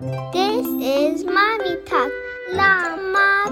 This is mommy talk，辣妈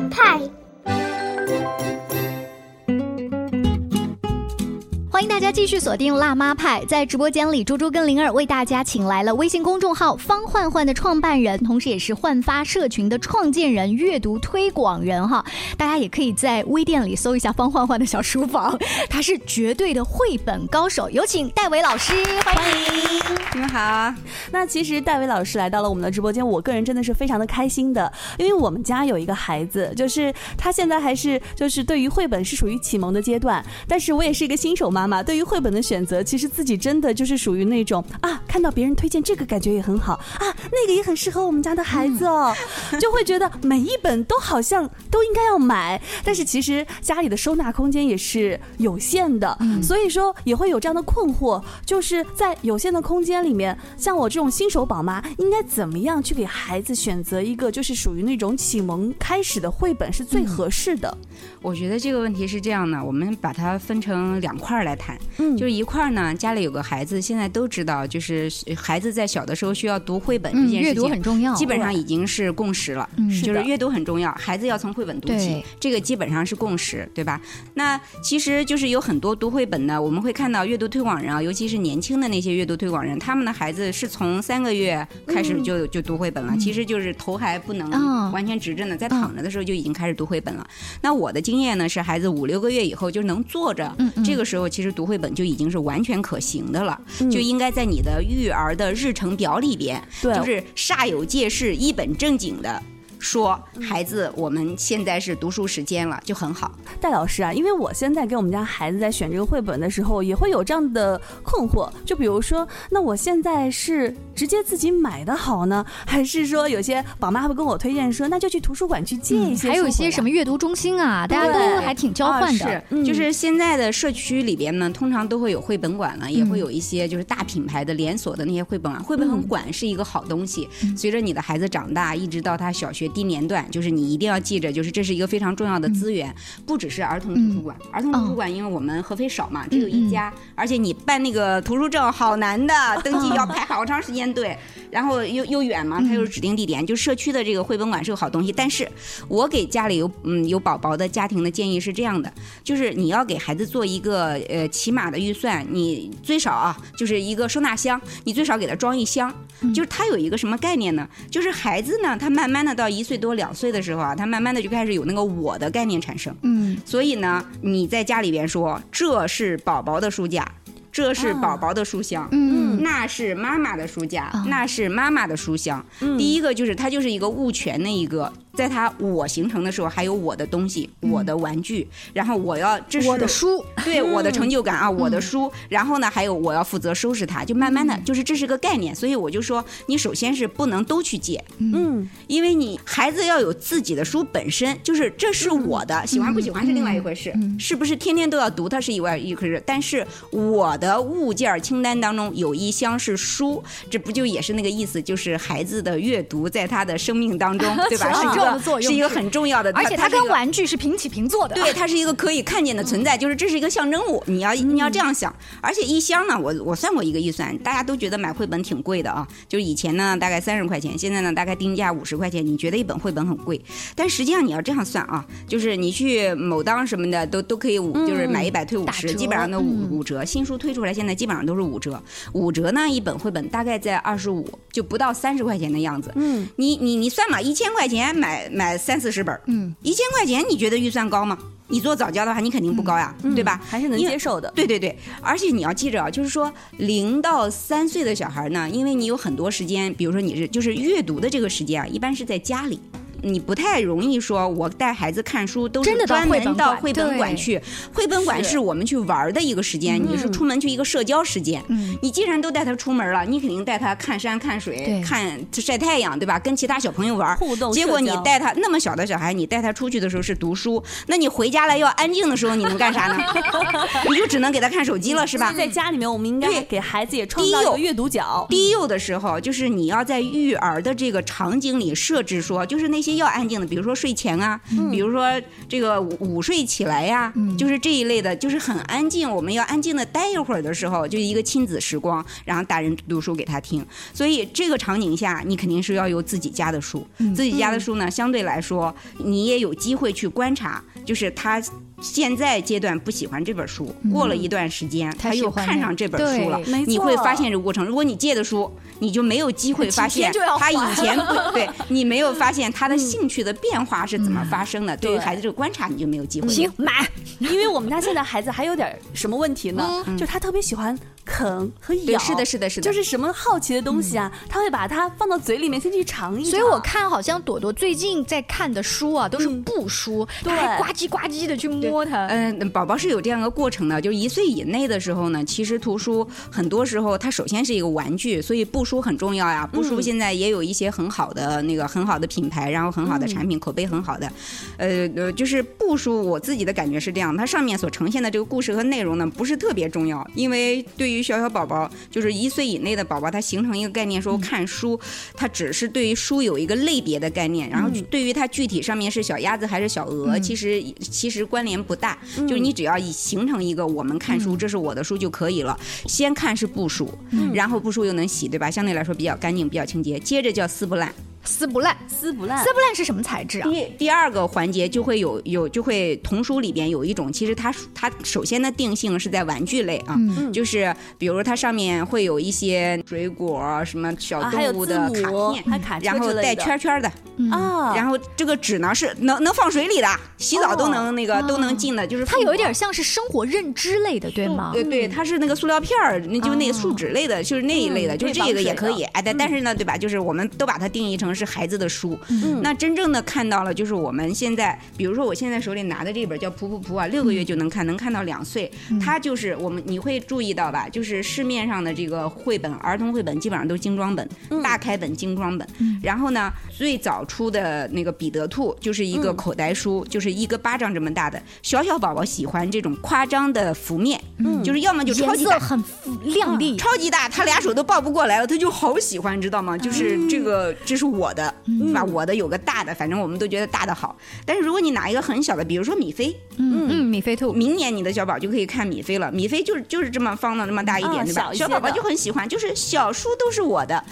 大家继续锁定辣妈派，在直播间里，猪猪跟灵儿为大家请来了微信公众号“方焕焕”的创办人，同时也是焕发社群的创建人、阅读推广人哈。大家也可以在微店里搜一下方焕焕的小书房，他是绝对的绘本高手。有请戴维老师，欢迎你们好。那其实戴维老师来到了我们的直播间，我个人真的是非常的开心的，因为我们家有一个孩子，就是他现在还是就是对于绘本是属于启蒙的阶段，但是我也是一个新手妈妈。对于绘本的选择，其实自己真的就是属于那种啊，看到别人推荐这个，感觉也很好啊，那个也很适合我们家的孩子哦，就会觉得每一本都好像都应该要买。但是其实家里的收纳空间也是有限的，所以说也会有这样的困惑，就是在有限的空间里面，像我这种新手宝妈，应该怎么样去给孩子选择一个就是属于那种启蒙开始的绘本是最合适的？我觉得这个问题是这样的，我们把它分成两块来谈。嗯，就是一块儿呢，家里有个孩子，现在都知道，就是孩子在小的时候需要读绘本这件事情，阅读很重要，基本上已经是共识了。嗯，就是阅读很重要，孩子要从绘本读起，这个基本上是共识，对吧？那其实就是有很多读绘本呢，我们会看到阅读推广人啊，尤其是年轻的那些阅读推广人，他们的孩子是从三个月开始就就读绘本了，其实就是头还不能完全直着呢，在躺着的时候就已经开始读绘本了。那我的经验呢是，孩子五六个月以后就能坐着，这个时候其实读绘本就已经是完全可行的了，就应该在你的育儿的日程表里边，就是煞有介事、一本正经的。说孩子，我们现在是读书时间了，就很好。戴老师啊，因为我现在给我们家孩子在选这个绘本的时候，也会有这样的困惑。就比如说，那我现在是直接自己买的好呢，还是说有些宝妈会跟我推荐说，那就去图书馆去借一些？还有一些什么阅读中心啊，大家都还挺交换的。是，就是现在的社区里边呢，通常都会有绘本馆了，也会有一些就是大品牌的连锁的那些绘本馆。绘本馆是一个好东西，随着你的孩子长大，一直到他小学。低年段就是你一定要记着，就是这是一个非常重要的资源，不只是儿童图书馆。儿童图书馆因为我们合肥少嘛，只有一家，而且你办那个图书证好难的，登记要排好长时间队，然后又又远嘛，它又是指定地点。就社区的这个绘本馆是个好东西，但是我给家里有嗯有宝宝的家庭的建议是这样的，就是你要给孩子做一个呃起码的预算，你最少啊就是一个收纳箱，你最少给他装一箱，就是他有一个什么概念呢？就是孩子呢，他慢慢的到一。一岁多两岁的时候啊，他慢慢的就开始有那个我的概念产生。嗯，所以呢，你在家里边说这是宝宝的书架，这是宝宝的书箱，嗯，那是妈妈的书架，那是妈妈的书箱。第一个就是它就是一个物权的一个。在他我形成的时候，还有我的东西，我的玩具，然后我要这是我的书，对我的成就感啊，我的书，然后呢，还有我要负责收拾它，就慢慢的就是这是个概念，所以我就说，你首先是不能都去借，嗯，因为你孩子要有自己的书本身，就是这是我的，喜欢不喜欢是另外一回事，是不是天天都要读它是一外一回事，但是我的物件清单当中有一箱是书，这不就也是那个意思，就是孩子的阅读在他的生命当中，对吧？是。是一个很重要的，而且它跟玩具是平起平坐的。对，它是一个可以看见的存在，就是这是一个象征物。你要你要这样想，而且一箱呢，我我算过一个预算，大家都觉得买绘本挺贵的啊。就是以前呢大概三十块钱，现在呢大概定价五十块钱。你觉得一本绘本很贵，但实际上你要这样算啊，就是你去某当什么的都都可以五，就是买一百退五十，基本上都五五折。新书推出来现在基本上都是五折，五折呢一本绘本大概在二十五，就不到三十块钱的样子。嗯，你你你算嘛，一千块钱买。买买三四十本，嗯，一千块钱，你觉得预算高吗？你做早教的话，你肯定不高呀，对吧？还是能接受的。对对对，而且你要记着啊，就是说零到三岁的小孩呢，因为你有很多时间，比如说你是就是阅读的这个时间啊，一般是在家里。你不太容易说，我带孩子看书都是专门到绘本馆去。绘本馆是我们去玩的一个时间，你是出门去一个社交时间。你既然都带他出门了，你肯定带他看山看水、看晒太阳，对吧？跟其他小朋友玩。互动。结果你带他那么小的小孩，你带他出去的时候是读书，那你回家来要安静的时候，你能干啥呢？你就只能给他看手机了，是吧？在家里面，我们应该给孩子也创造一个阅读角。低幼的时候，就是你要在育儿的这个场景里设置说，就是那些。些要安静的，比如说睡前啊，比如说这个午午睡起来呀、就是这一类的，就是很安静，我们要安静的待一会儿的时候，就一个亲子时光，然后大人读书给他听。所以这个场景下，你肯定是要有自己家的书，自己家的书呢，相对来说你也有机会去观察，就是他。现在阶段不喜欢这本书，过了一段时间，他他又看上这本书了。你会发现这个过程。如果你借的书，你就没有机会发现他以前不 对，你没有发现他的兴趣的变化是怎么发生的。对于孩子这个观察，你就没有机会。行，买。因为我们家现在孩子还有点什么问题呢？就是他特别喜欢啃和对，咬，是的，是的，是的，就是什么好奇的东西啊，他会把它放到嘴里面先去尝一尝。所以我看好像朵朵最近在看的书啊，都是布书，对。她还呱唧呱唧的去摸它。嗯，宝宝是有这样一个过程的，就是一岁以内的时候呢，其实图书很多时候它首先是一个玩具，所以布书很重要呀。布书现在也有一些很好的那个很好的品牌，然后很好的产品，口碑很好的。呃呃，就是布书，我自己的感觉是这样，它上面所呈现的这个故事和内容呢，不是特别重要，因为对于小小宝宝，就是一岁以内的宝宝，他形成一个概念说看书，它只是对于书有一个类别的概念，然后对于它具体上面是小鸭子还是小鹅，其实其实关联不大，就是你只要以形成一个我们看书，这是我的书就可以了。先看是布书，然后布书又能洗，对吧？相对来说比较干净，比较清洁。接着叫撕不烂。撕不烂，撕不烂撕。不烂是什么材质啊？第第二个环节就会有有就会童书里边有一种，其实它它首先的定性是在玩具类啊，就是比如它上面会有一些水果、什么小动物的卡母，片，还卡然后带圈圈的，啊，然后这个纸呢是能能放水里的，洗澡都能那个、哦都能进的，就是它有一点像是生活认知类的，对吗？对对，它是那个塑料片儿，那就那个树脂类的，就是那一类的，嗯就是这个也可以。哎，但但是呢，对吧？就是我们都把它定义成是孩子的书。那真正的看到了，就是我们现在，比如说我现在手里拿的这本叫《噗噗噗》啊，六个月就能看，能看到两岁。它就是我们你会注意到吧？就是市面上的这个绘本，儿童绘本基本上都是精装本，大开本精装本。然后呢，最早出的那个彼得兔就是一个口袋书，就是一个巴掌这么大的。小小宝宝喜欢这种夸张的幅面，就是要么就超级大。色很亮丽，超级大，他俩手都抱不过来了，他就好喜欢，知道吗？就是这个，这是我的，对吧？我的有个大的，反正我们都觉得大的好。但是如果你拿一个很小的，比如说米菲，嗯嗯，米菲兔，明年你的小宝就可以看米菲了。米菲就是就是这么方的，那么大一点，啊对吧？小宝宝就很喜欢，就是小书都是我的，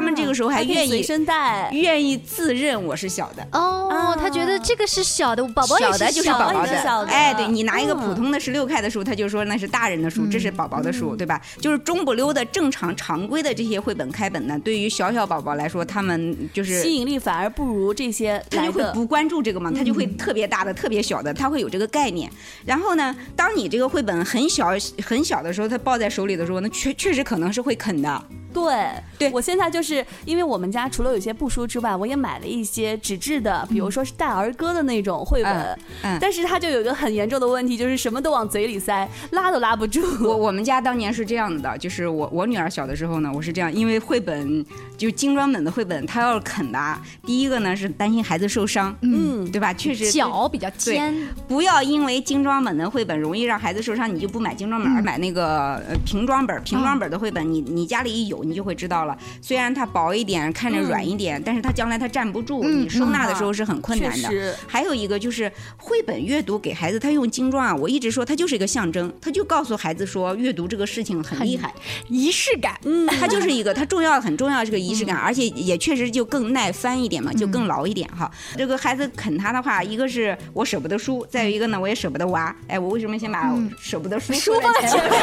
他们这个时候还愿意身带。愿意自认我是小的。哦，他觉得这个是小的，宝宝小的就是宝宝的哎，对你拿一个普嗯通的十六开的书，他就说那是大人的书，这是宝宝的书，对吧？就是中不溜的正常常规的这些绘本开本呢，对于小小宝宝来说，他们就是吸引力反而不如这些他。就会不关注这个嘛，他就会特别大的、特别小的，他会有这个概念。然后呢，当你这个绘本很小很小的时候，他抱在手里的时候，那确确实可能是会啃的。对，对我现在就是因为我们家除了有些布书之外，我也买了一些纸质的，比如说是带儿歌的那种绘本。嗯嗯但是它就有一个很严重的问题，就是什么都往嘴里塞，拉都拉不住。我我们家当年是这样的，就是我我女儿小的时候呢，我是这样，因为绘本就精装本的绘本，她要是啃的啊，第一个呢是担心孩子受伤，嗯，对吧？确实脚比较尖，不要因为精装本的绘本容易让孩子受伤，你就不买精装本，而买那个呃平装本。平装本的绘本，你你家里一有，你就会知道了。虽然它薄一点，看着软一点，但是它将来它站不住，嗯你收纳的时候是很困难的。还有一个就是绘本阅读给孩子，他用精装啊，我一直说它就是一个象征，他就告诉孩子说阅读这个事情很厉害，仪式感。嗯，它就是一个它重要很重要这个仪式感，而且也确实就更耐翻一点嘛，就更牢一点哈。这个孩子啃它的话，一个是我舍不得书，再有一个呢我也舍不得娃。哎，我为什么先把舍不得书放在前面，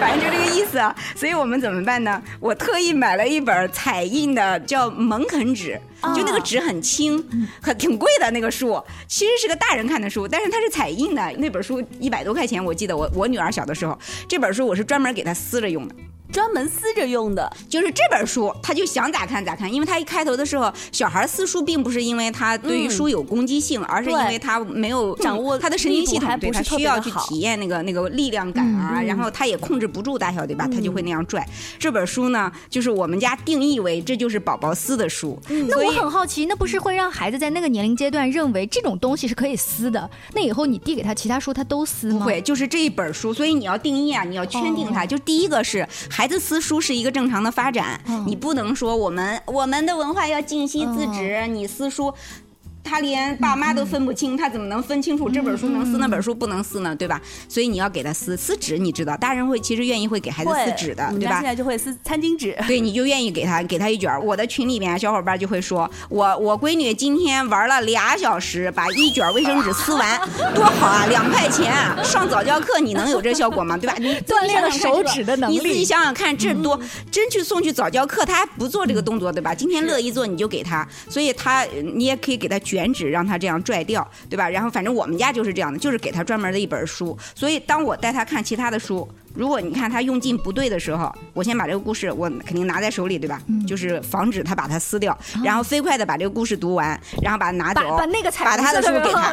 反正就这个意思啊。所以我们怎么办呢？我特意买了一本彩印的，叫蒙肯纸，就那个纸很轻，很挺贵的那个书，其实是个大人看的书，但是它是彩印的。那本书一百多块钱，我记得我我女儿小的时候，这本书我是专门给她撕着用的。专门撕着用的。就是这本书，他就想咋看咋看，因为他一开头的时候，小孩撕书并不是因为他对于书有攻击性，而是因为他没有掌握他的神经系统，不是他需要去体验那个那个力量感啊，然后他也控制不住大小，对吧？他就会那样拽。这本书呢，就是我们家定义为这就是宝宝撕的书，那我很好奇，那不是会让孩子在那个年龄阶段认为这种东西是可以撕的？那以后你递给他其他书，他都撕吗？不会，就是这一本书，所以你要定义啊，你要圈定它。就第一个是孩子撕书是一个正常的发展，哦你不能说我们我们的文化要静息自止，你撕书。他连爸妈都分不清，他怎么能分清楚这本书能撕，那本书不能撕呢？对吧？所以你要给他撕撕纸，你知道，大人会其实愿意会给孩子撕纸的对吧现？在就会撕餐巾纸。对，你就愿意给他给他一卷。我的群里面小伙伴就会说，我我闺女今天玩了俩小时，把一卷卫生纸撕完，多好啊！两块钱，上早教课你能有这效果吗？对吧？你锻炼了手指的能力你自己想想看，这多真去送去早教课，他还不做这个动作，对吧？今天乐意做你就给他，所以他你也可以给他卷纸，让他这样拽掉，对吧？然后反正我们家就是这样的，就是给他专门的一本书。所以当我带他看其他的书，如果你看他用劲不对的时候，我先把这个故事我肯定拿在手里，对吧？嗯就是防止他把它撕掉，然后飞快的把这个故事读完，然后把它拿走，把把那个彩把他的书给他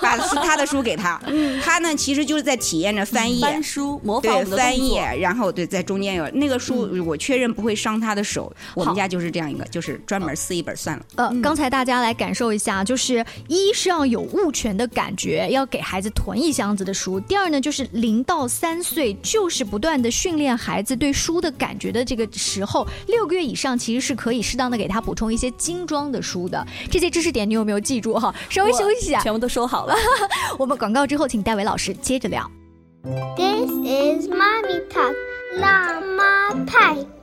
把他的书给他。他呢，其实就是在体验着翻译。翻书模仿对翻译，然后对在中间有那个书，我确认不会伤他的手。我们家就是这样一个，就是专门撕一本算了。呃，刚才大家来感受一下，就是一是要有物权的感觉，要给孩子囤一箱子的书；第二呢，就是零到三岁就是不断的训练孩子对书的感觉的这个时候，六个月以上其实是可以适当的给他补充一些精装的书的。这些知识点你有没有记住哈？稍微休息一下，全部都说好了。我们广告之后，请戴维老师接着聊。This is Mommy Talk 辣妈派。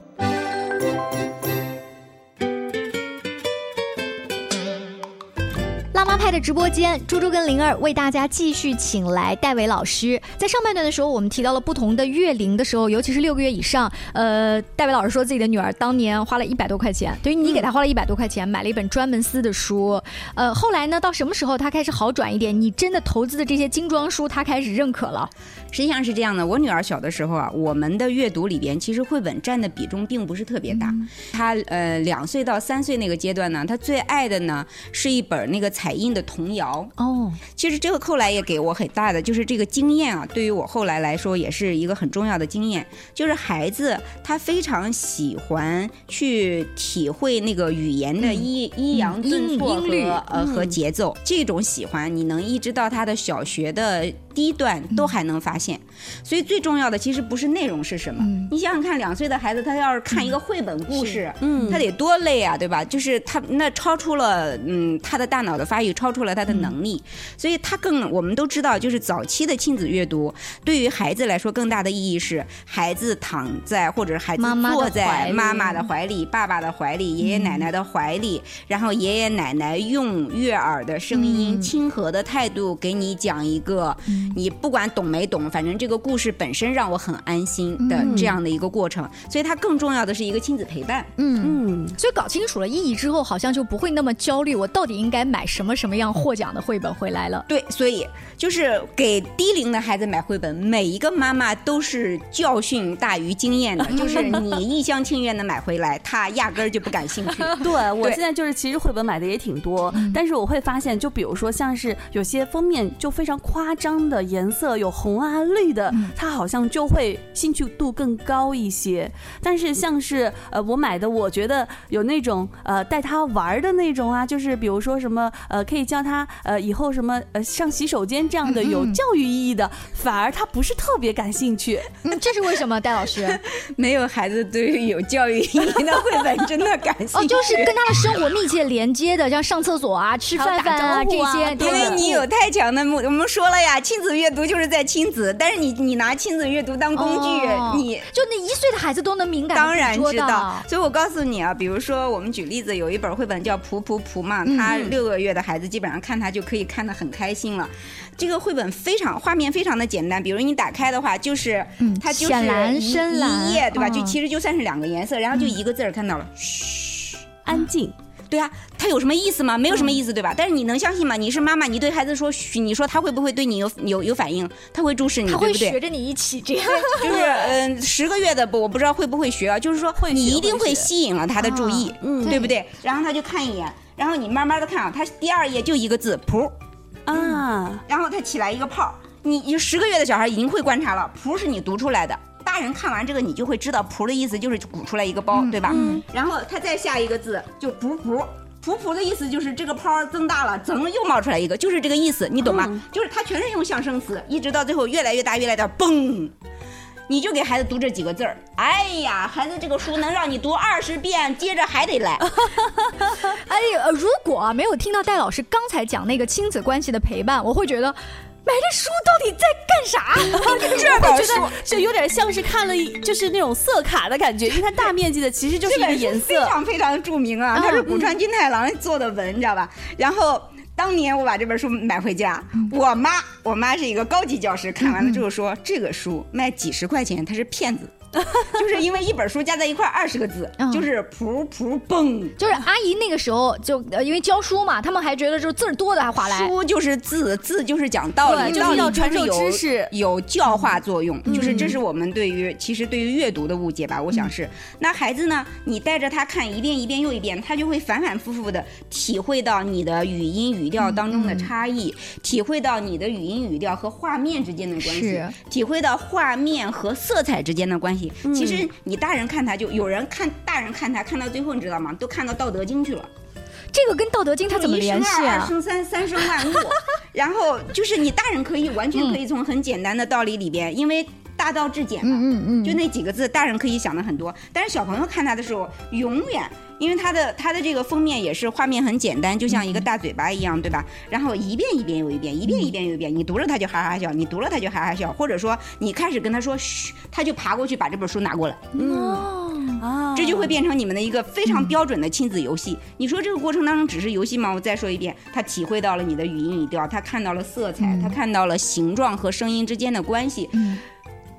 辣妈派的直播间，猪猪跟灵儿为大家继续请来戴维老师。在上半段的时候，我们提到了不同的月龄的时候，尤其是六个月以上。呃，戴维老师说自己的女儿当年花了一百多块钱，等于你给她花了一百多块钱买了一本专门撕的书。呃，后来呢，到什么时候她开始好转一点？你真的投资的这些精装书，她开始认可了。实际上是这样的，我女儿小的时候啊，我们的阅读里边其实绘本占的比重并不是特别大。她呃两岁到三岁那个阶段呢，她最爱的呢是一本那个彩印的童谣。哦，其实这个后来也给我很大的就是这个经验啊，对于我后来来说也是一个很重要的经验，就是孩子他非常喜欢去体会那个语言的抑抑扬顿挫和呃和节奏，这种喜欢你能一直到他的小学的低段都还能发现，所以最重要的其实不是内容是什么，你想想看，两岁的孩子他要是看一个绘本故事，嗯。他得多累啊，对吧？就是他那超出了嗯他的大脑的发育，超出了他的能力，所以他更我们都知道，就是早期的亲子阅读对于孩子来说更大的意义是，孩子躺在或者孩子坐在妈妈的怀里、爸爸的怀里、爷爷奶奶的怀里，然后爷爷奶奶用悦耳的声音、嗯。亲和的态度给你讲一个，你不管懂没懂，反正这个故事本身让我很安心的嗯这样的一个过程。所以它更重要的是一个亲子陪伴。嗯。嗯，所以搞清楚了意义之后，好像就不会那么焦虑，我到底应该买什么什么样获奖的绘本回来了。对，所以就是给低龄的孩子买绘本，每一个妈妈都是教训大于经验的。就是你一厢情愿的买回来，他压根儿就不感兴趣。对我现在就是其实绘本买的也挺多，但是我会发现，就比如说像是有些封面就非常夸张的颜色，有红啊绿的，它好像就会兴趣度更高一些。但是像是呃我买的，我觉得有那种呃带他玩的那种啊，就是比如说什么呃可以教他呃以后什么呃上洗手间这样的有教育意义的，反而他不是特别感兴趣。嗯这是为什么，戴老师？没有孩子对于有教育意义的绘本真的感兴趣。哦，就是跟他的生活密切连接的，像上厕所啊、吃饭饭啊这还有打招呼啊些，对因为你有太强的目，我们说了呀，亲子阅读就是在亲子，但是你你拿亲子阅读当工具，哦你就那一岁的孩子都能敏感当然知道，所以我告诉你啊，比如说我们举例子，有一本绘本叫《噗噗噗》嘛，他六个月的孩子基本上看他就可以看得很开心了。这个绘本非常画面非常的简单，比如你打开的话，就是、嗯它就是一一页对吧？嗯就其实就算是两个颜色，然后就一个字儿看到了。嘘安静，对啊，他有什么意思吗？没有什么意思，对吧？但是你能相信吗？你是妈妈，你对孩子说，你说他会不会对你有有有反应？他会注视你，他会？学着你一起这样。就是嗯，十个月的不，我不知道会不会学啊。就是说，你一定会吸引了他的注意，嗯对不对？然后他就看一眼，然后你慢慢的看啊，他第二页就一个字噗，啊，然后他起来一个泡，你你十个月的小孩已经会观察了，噗是你读出来的。大人看完这个，你就会知道噗的意思就是鼓出来一个包，对吧？然后他再下一个字就噗噗。噗噗的意思就是这个泡增大了，怎么又冒出来一个，就是这个意思，你懂吗？嗯就是它全是用象声词，一直到最后越来越大，越来越大，嘣，你就给孩子读这几个字儿。哎呀，孩子这个书能让你读二十遍，接着还得来。哎呀，如果没有听到戴老师刚才讲那个亲子关系的陪伴，我会觉得。买这书到底在干啥？这本书就有点像是看了，就是那种色卡的感觉，因为它大面积的其实就是一个颜色，非常非常著名啊！它是古川金太郎做的文，你知道吧？然后当年我把这本书买回家，我妈，我妈是一个高级教师，看完了之后说这个书卖几十块钱，他是骗子。就是因为一本书加在一块二十个字，就是噗噗嘣。就是阿姨那个时候就呃，因为教书嘛，他们还觉得就是字多的还划来。书就是字，字就是讲道理，道理要传授知识，有教化作用。就是这是我们对于其实对于阅读的误解吧，我想是。那孩子呢，你带着他看一遍一遍又一遍，他就会反反复复的体会到你的语音语调当中的差异，体会到你的语音语调和画面之间的关系，体会到画面和色彩之间的关系。其实你大人看他，就有人看大人看他，看到最后你知道吗？都看到《道德经》去了。这个跟《道德经》它怎么联系啊？二生三，三生万物。然后就是你大人可以完全可以从很简单的道理里边，因为大道至简嘛，嗯嗯，就那几个字，大人可以想的很多。但是小朋友看他的时候，永远。因为它的它的这个封面也是画面很简单，就像一个大嘴巴一样，对吧？然后一遍一遍又一遍，一遍一遍又一遍，你读了他就哈哈笑，你读了他就哈哈笑，或者说你开始跟他说嘘，他就爬过去把这本书拿过来。哦，啊，这就会变成你们的一个非常标准的亲子游戏。你说这个过程当中只是游戏吗？我再说一遍，他体会到了你的语音语调，他看到了色彩，他看到了形状和声音之间的关系。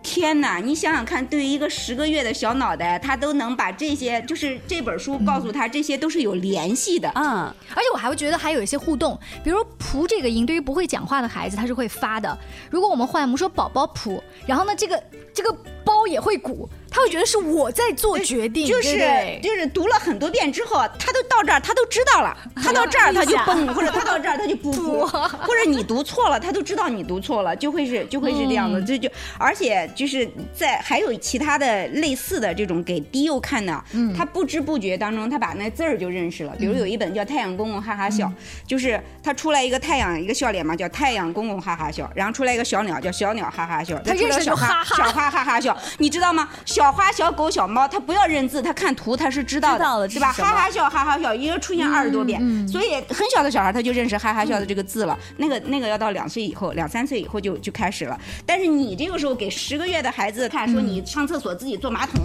天哪，你想想看，对于一个十个月的小脑袋，他都能把这些，就是这本书告诉他，这些都是有联系的。嗯，而且我还会觉得还有一些互动，比如“蒲”这个音，对于不会讲话的孩子，他是会发的。如果我们换，我们说“宝宝蒲”，然后呢，这个这个包也会鼓。他会觉得是我在做决定，就是就是读了很多遍之后，他都到这儿，他都知道了。他到这儿他就蹦，或者他到这儿他就不 不，或者你读错了，他都知道你读错了，就会是就会是这样的。这就而且就是在还有其他的类似的这种给低幼看的，他不知不觉当中他把那字儿就认识了。比如有一本叫《太阳公公哈哈笑》，就是他出来一个太阳一个笑脸嘛，叫太阳公公哈哈笑，然后出来一个小鸟叫小鸟哈哈笑，他认识小花小花哈哈笑，你知道吗？小小花、小狗、小猫，它不要认字，它看图，它是知道的，对吧？哈哈笑，哈哈笑，因为出现二十多遍，所以很小的小孩他就认识哈哈笑的这个字了。那个那个要到两岁以后，两三岁以后就就开始了。但是你这个时候给十个月的孩子看，说你上厕所自己坐马桶。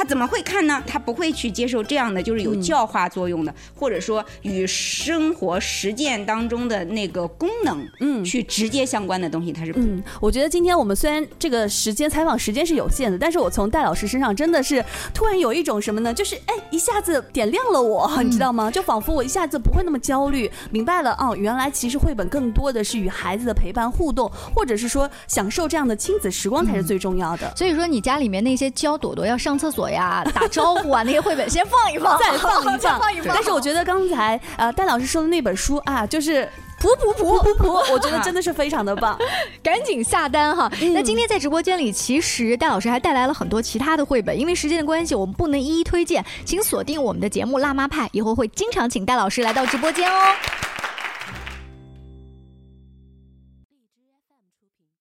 他怎么会看呢？他不会去接受这样的，就是有教化作用的，或者说与生活实践当中的那个功能，嗯，去直接相关的东西，他是嗯。我觉得今天我们虽然这个时间采访时间是有限的，但是我从戴老师身上真的是突然有一种什么呢？就是哎，一下子点亮了我，你知道吗？就仿佛我一下子不会那么焦虑，明白了哦，原来其实绘本更多的是与孩子的陪伴互动，或者是说享受这样的亲子时光才是最重要的。所以说，你家里面那些教朵朵要上厕所。所呀，打招呼啊，那些绘本先放一放，再放一 放，放一放。但是我觉得刚才呃戴老师说的那本书啊，就是噗噗噗噗噗，我觉得真的是非常的棒，赶紧下单哈。那今天在直播间里，其实戴老师还带来了很多其他的绘本，因为时间的关系，我们不能一一推荐，请锁定我们的节目《辣妈派》，以后会经常请戴老师来到直播间哦。